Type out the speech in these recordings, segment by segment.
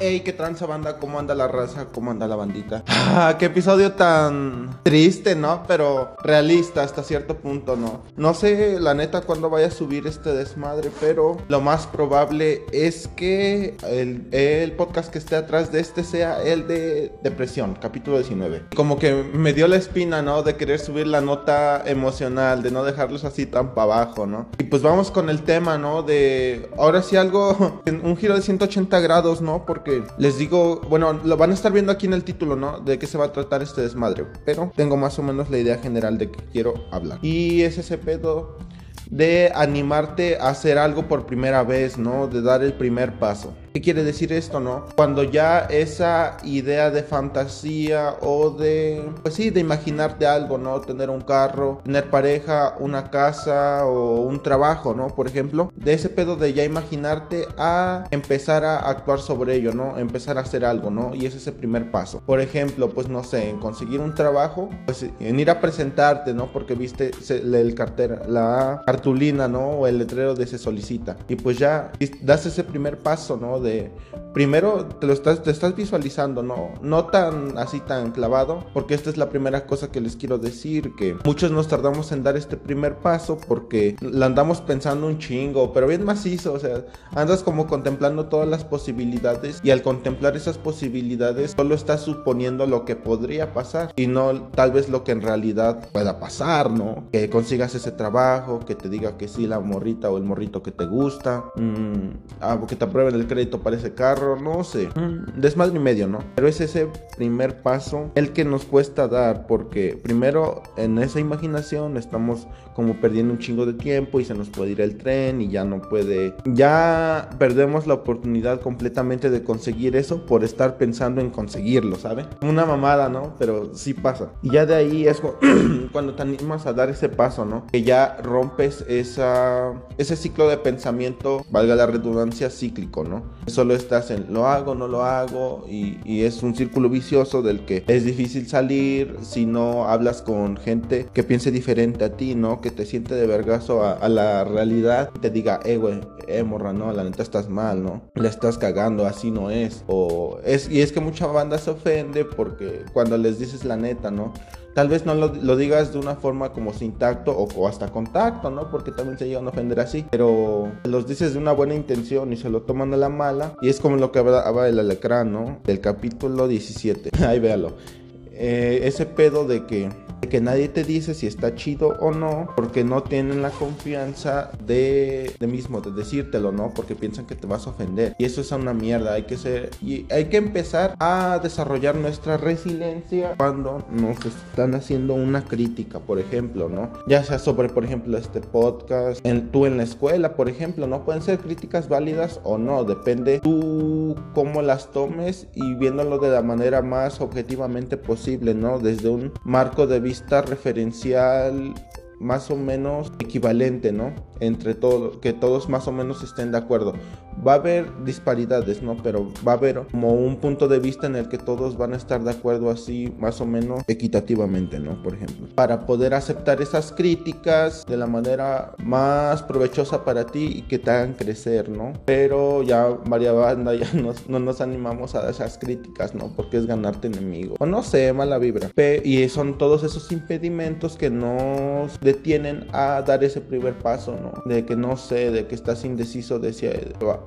Hey, qué tranza banda, cómo anda la raza, cómo anda la bandita. Ah, qué episodio tan triste, ¿no? Pero realista hasta cierto punto, ¿no? No sé, la neta, cuándo vaya a subir este desmadre, pero lo más probable es que el, podcast que esté atrás de este sea el de depresión, capítulo 19. Como que me dio la espina, ¿no? De querer subir la nota emocional, de no dejarlos así tan para abajo, ¿no? Y pues vamos con el tema, ¿no? De ahora sí algo, un giro de 180 grados, ¿no? Porque les digo, bueno, lo van a estar viendo aquí en el título, ¿no? De qué se va a tratar este desmadre. Pero tengo más o menos la idea general de que quiero hablar. Y es ese pedo de animarte a hacer algo por primera vez, ¿no? De dar el primer paso. ¿Qué quiere decir esto, no? Cuando ya esa idea de fantasía o de, pues sí, de imaginarte algo, ¿no? Tener un carro, tener pareja, una casa o un trabajo, ¿no? Por ejemplo, de ese pedo de ya imaginarte a empezar a actuar sobre ello, ¿no? Empezar a hacer algo, ¿no? Y ese es el primer paso. Por ejemplo, pues no sé, en conseguir un trabajo, pues en ir a presentarte, ¿no? Porque viste el cartera, la cartulina, ¿no? O el letrero de se solicita. Y pues ya das ese primer paso, ¿no? de primero te lo estás, te estás visualizando, no, no tan así tan clavado, porque esta es la primera cosa que les quiero decir, que muchos nos tardamos en dar este primer paso porque la andamos pensando un chingo, pero bien macizo, o sea, andas como contemplando todas las posibilidades y al contemplar esas posibilidades solo estás suponiendo lo que podría pasar y no tal vez lo que en realidad pueda pasar, ¿no? Que consigas ese trabajo, que te diga que sí la morrita o el morrito que te gusta, mmm, ah, que te aprueben el crédito para ese carro, no sé. Mm, desmadre y medio, ¿no? Pero es ese primer paso el que nos cuesta dar, porque primero en esa imaginación estamos como perdiendo un chingo de tiempo y se nos puede ir el tren y ya no puede. Ya perdemos la oportunidad completamente de conseguir eso por estar pensando en conseguirlo, ¿sabe? Una mamada, ¿no? Pero sí pasa. Y ya de ahí es cuando te animas a dar ese paso, ¿no? Que ya rompes esa, ese ciclo de pensamiento, valga la redundancia, cíclico, ¿no? Solo estás en lo hago, no lo hago y, es un círculo vicioso del que es difícil salir si no hablas con gente que piense diferente a ti, ¿no? Que te siente de vergazo a, la realidad y te diga, eh, güey, eh, morra, no, la neta estás mal, ¿no? Le estás cagando, así no es. O es, y es que mucha banda se ofende porque cuando les dices la neta, ¿no? Tal vez no lo, digas de una forma como sin tacto o, hasta con tacto, ¿no? Porque también se llegan a ofender así. Pero los dices de una buena intención y se lo toman a la mala. Y es como lo que hablaba el alecrán, ¿no? Del capítulo 17. Ahí véalo. Eh, ese pedo de que que nadie te dice si está chido o no, porque no tienen la confianza de, de mismo, de decírtelo, ¿no? Porque piensan que te vas a ofender. Y eso es una mierda, hay que ser, y hay que empezar a desarrollar nuestra resiliencia cuando nos están haciendo una crítica, por ejemplo, ¿no? Ya sea sobre, por ejemplo, este podcast, en, tú en la escuela, por ejemplo, ¿no? Pueden ser críticas válidas o no, depende tú cómo las tomes y viéndolo de la manera más objetivamente posible, ¿no? Desde un marco de vista referencial más o menos equivalente, ¿no? Entre todos, que todos más o menos estén de acuerdo va a haber disparidades, ¿no? Pero va a haber como un punto de vista en el que todos van a estar de acuerdo así más o menos equitativamente, ¿no? Por ejemplo, para poder aceptar esas críticas de la manera más provechosa para ti y que te hagan crecer, ¿no? Pero ya varias banda ya no nos animamos a esas críticas, ¿no? Porque es ganarte enemigo. O no sé, mala vibra. y son todos esos impedimentos que nos detienen a dar ese primer paso, ¿no? De que no sé, de que estás indeciso de si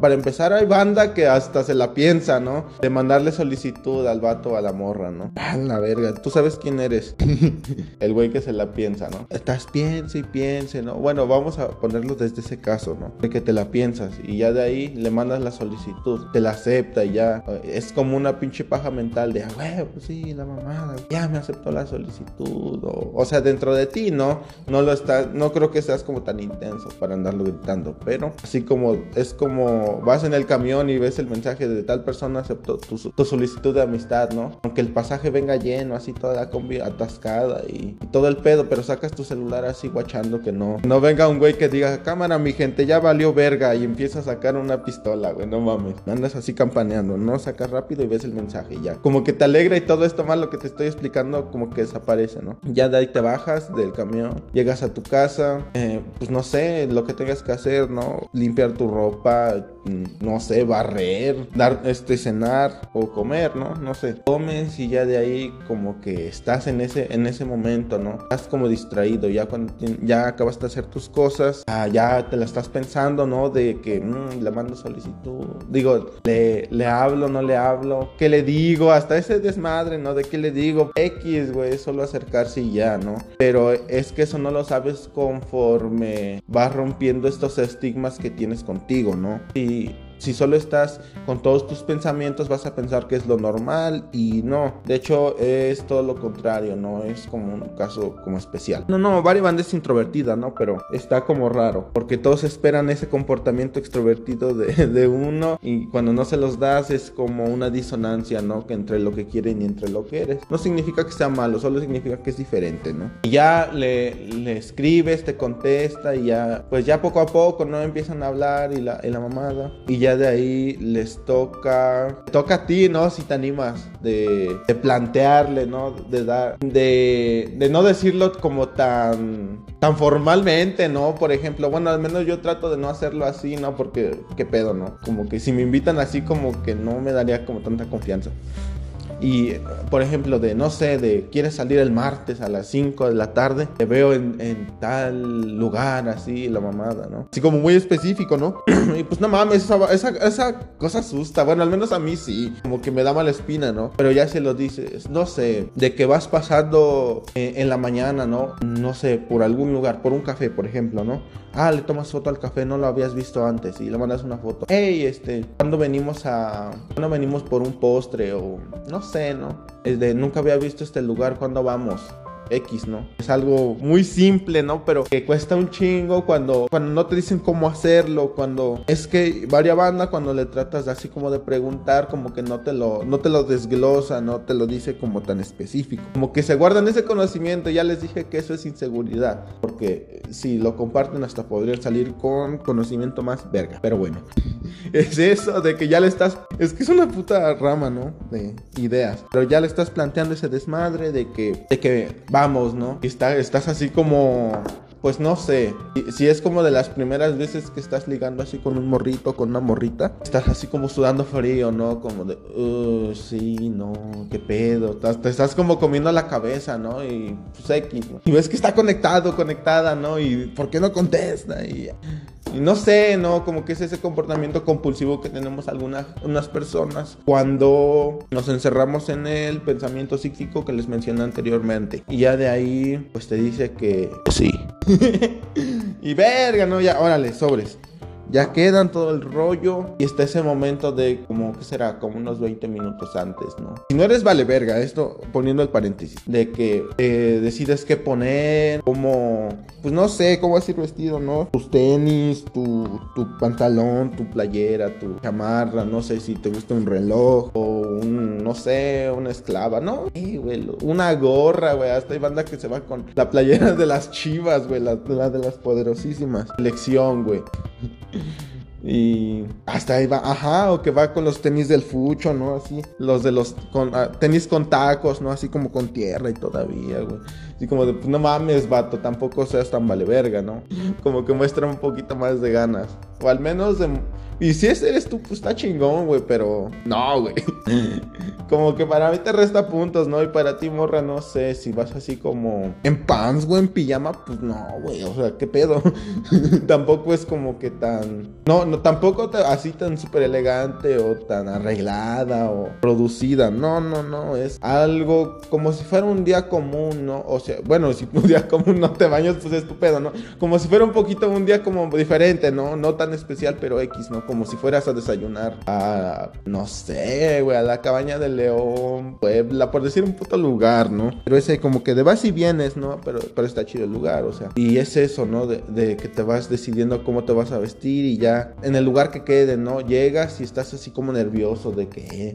para empezar, hay banda que hasta se la piensa, ¿no? De mandarle solicitud al vato o a la morra, ¿no? A la verga, tú sabes quién eres. el güey que se la piensa, ¿no? Estás piense y piense, ¿no? Bueno, vamos a ponerlo desde ese caso, ¿no? De que te la piensas y ya de ahí le mandas la solicitud, te la acepta y ya es como una pinche paja mental de, ah, güey, pues sí, la mamada, ya me aceptó la solicitud. O, o sea, dentro de ti, ¿no? No lo está, no creo que seas como tan intenso para andarlo gritando, pero así como es como vas en el camión y ves el mensaje de tal persona aceptó tu, solicitud de amistad, ¿no? Aunque el pasaje venga lleno, así toda la combi atascada y, todo el pedo, pero sacas tu celular así guachando que no. No venga un güey que diga, cámara, mi gente, ya valió verga y empieza a sacar una pistola, güey, no mames. Andas así campaneando, ¿no? Sacas rápido y ves el mensaje y ya. Como que te alegra y todo esto malo que te estoy explicando como que desaparece, ¿no? Ya de ahí te bajas del camión, llegas a tu casa, eh, pues no sé, lo que tengas que hacer, ¿no? Limpiar tu ropa, no sé, barrer, dar, este, cenar o comer, ¿no? No sé. Comes y ya de ahí como que estás en ese, en ese momento, ¿no? Estás como distraído, ya cuando ya acabas de hacer tus cosas, ah, ya te la estás pensando, ¿no? De que mm, le mando solicitud, digo, le, le hablo, no le hablo, ¿qué le digo? Hasta ese desmadre, ¿no? De qué le digo, X, güey, solo acercarse y ya, ¿no? Pero es que eso no lo sabes conforme vas rompiendo estos estigmas que tienes contigo, ¿no? the si solo estás con todos tus pensamientos vas a pensar que es lo normal y no. De hecho es todo lo contrario, no es como un caso como especial. No, no, Band es introvertida, ¿no? Pero está como raro porque todos esperan ese comportamiento extrovertido de, de uno y cuando no se los das es como una disonancia, ¿no? Que entre lo que quieren y entre lo que eres. No significa que sea malo, solo significa que es diferente, ¿no? Y ya le, le escribes, te contesta y ya, pues ya poco a poco, ¿no? Empiezan a hablar y la, y la mamada. Y ya de ahí les toca, toca a ti, ¿no? Si te animas de, plantearle, ¿no? De dar, de, de no decirlo como tan, tan formalmente, ¿no? Por ejemplo, bueno, al menos yo trato de no hacerlo así, ¿no? Porque, ¿qué pedo, no? Como que si me invitan así, como que no me daría como tanta confianza. Y, por ejemplo, de, no sé, de quieres salir el martes a las 5 de la tarde, te veo en, en tal lugar, así, la mamada, ¿no? Así como muy específico, ¿no? y pues no mames, esa, esa, esa, cosa asusta. Bueno, al menos a mí sí, como que me da mala espina, ¿no? Pero ya se lo dices, no sé, de que vas pasando eh, en la mañana, ¿no? No sé, por algún lugar, por un café, por ejemplo, ¿no? Ah, le tomas foto al café, no lo habías visto antes y le mandas una foto. Hey, este, cuando venimos a. Cuando venimos por un postre o. No sé, ¿no? Es de nunca había visto este lugar, ¿cuándo vamos? X, ¿no? Es algo muy simple, ¿no? Pero que cuesta un chingo cuando, cuando no te dicen cómo hacerlo, cuando es que varia banda cuando le tratas así como de preguntar, como que no te lo, no te lo desglosa, no te lo dice como tan específico. Como que se guardan ese conocimiento, ya les dije que eso es inseguridad, porque si lo comparten hasta podrían salir con conocimiento más verga. Pero bueno, es eso de que ya le estás, es que es una puta rama, ¿no? De ideas, pero ya le estás planteando ese desmadre de que, de que va vamos, ¿no? Y está, estás así como pues no sé, si es como de las primeras veces que estás ligando así con un morrito, con una morrita, estás así como sudando frío, ¿no? Como de, uh, sí, no, qué pedo, te estás como comiendo la cabeza, ¿no? Y pues X, ¿no? Y ves que está conectado, conectada, ¿no? Y ¿por qué no contesta? Y no sé, ¿no? Como que es ese comportamiento compulsivo que tenemos algunas unas personas cuando nos encerramos en el pensamiento psíquico que les mencioné anteriormente. Y ya de ahí, pues te dice que sí. y verga, ¿no? Ya, órale, sobres ya quedan todo el rollo y está ese momento de como que será como unos 20 minutos antes, ¿no? Si no eres vale verga, esto poniendo el paréntesis, de que eh, decides qué poner, como, pues no sé, cómo a ir vestido, ¿no? Tus tenis, tu, tu pantalón, tu playera, tu chamarra, no sé si te gusta un reloj o un, no sé, una esclava, ¿no? güey, una gorra, güey, hasta hay banda que se va con la playera de las chivas, güey, la, la de las poderosísimas. Lección, güey. Y hasta ahí va, ajá, o que va con los tenis del fucho, ¿no? Así, los de los con, ah, tenis con tacos, ¿no? Así como con tierra y todavía, güey. Así como de, pues no mames, vato, tampoco seas tan vale verga, ¿no? Como que muestra un poquito más de ganas. O al menos de, y si ese eres tú, pues está chingón, güey, pero no, güey. como que para mí te resta puntos, ¿no? Y para ti, morra, no sé, si vas así como en pants, güey, en pijama, pues no, güey, o sea, ¿qué pedo? tampoco es como que tan... No, no, tampoco así tan súper elegante o tan arreglada o producida. No, no, no, es algo como si fuera un día común, ¿no? O sea, bueno, si un día común no te bañas, pues es tu pedo, ¿no? Como si fuera un poquito un día como diferente, ¿no? No tan especial, pero X, ¿no? como si fueras a desayunar a, no sé, güey, a la cabaña de León, Puebla, por decir un puto lugar, ¿no? Pero ese como que de vas y vienes, ¿no? Pero, pero está chido el lugar, o sea. Y es eso, ¿no? De, que te vas decidiendo cómo te vas a vestir y ya en el lugar que quede, ¿no? Llegas y estás así como nervioso de que,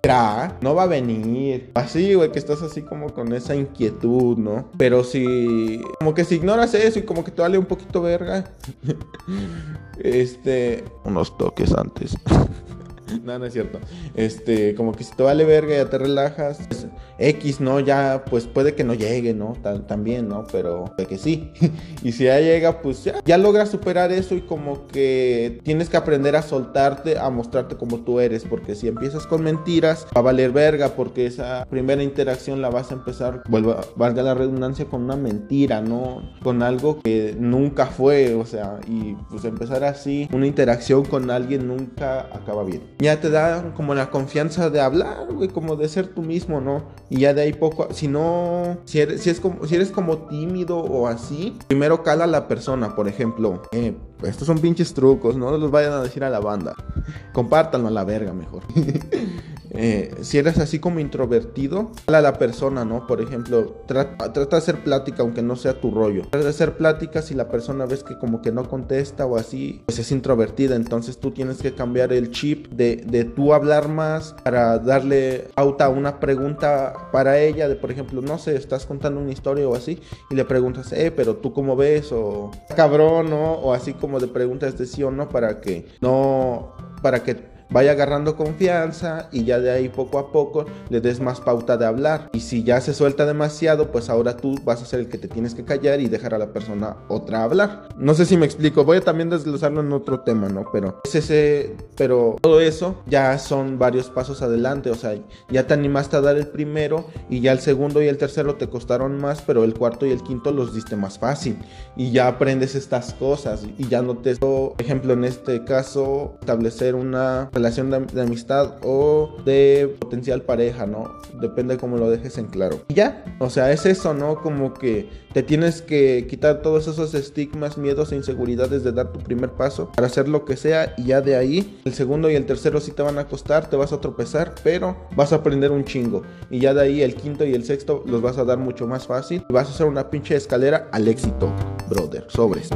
No va a venir. Así, güey, que estás así como con esa inquietud, ¿no? Pero si, como que si ignoras eso y como que te vale un poquito verga, este, unos toques antes. no, no es cierto. Este, como que si te vale verga, ya te relajas. Pues, X, ¿no? Ya, pues puede que no llegue, ¿no? también, ¿no? Pero que sí. y si ya llega, pues ya, ya logras superar eso y como que tienes que aprender a soltarte, a mostrarte como tú eres. Porque si empiezas con mentiras, va a valer verga. Porque esa primera interacción la vas a empezar, vuelva, valga la redundancia, con una mentira, ¿no? Con algo que nunca fue, o sea, y pues empezar así, una interacción con alguien nunca acaba bien. Ya te da como la confianza de hablar, güey, como de ser tú mismo, ¿no? Y ya de ahí poco, si no, si eres, si es como, si eres como tímido o así, primero cala a la persona, por ejemplo, eh, estos son pinches trucos, no los vayan a decir a la banda. Compártanlo a la verga mejor. Eh, si eres así como introvertido, a la persona, ¿no? Por ejemplo, trata, de hacer plática aunque no sea tu rollo. Trata de hacer plática si la persona ves que como que no contesta o así, pues es introvertida. Entonces tú tienes que cambiar el chip de, de tú hablar más para darle pauta a una pregunta para ella. De por ejemplo, no sé, estás contando una historia o así y le preguntas, eh, pero tú cómo ves o cabrón, ¿no? O así como de preguntas de sí o no para que no, para que vaya agarrando confianza y ya de ahí poco a poco le des más pauta de hablar. Y si ya se suelta demasiado, pues ahora tú vas a ser el que te tienes que callar y dejar a la persona otra hablar. No sé si me explico, voy a también desglosarlo en otro tema, ¿no? Pero es ese, pero todo eso ya son varios pasos adelante, o sea, ya te animaste a dar el primero y ya el segundo y el tercero te costaron más, pero el cuarto y el quinto los diste más fácil y ya aprendes estas cosas y ya no te, por ejemplo, en este caso, establecer una relación de, amistad o de potencial pareja, ¿no? Depende cómo lo dejes en claro. Y ya, o sea, es eso, ¿no? Como que te tienes que quitar todos esos estigmas, miedos e inseguridades de dar tu primer paso para hacer lo que sea y ya de ahí el segundo y el tercero sí te van a costar, te vas a tropezar, pero vas a aprender un chingo. Y ya de ahí el quinto y el sexto los vas a dar mucho más fácil vas a hacer una pinche escalera al éxito, brother, sobres.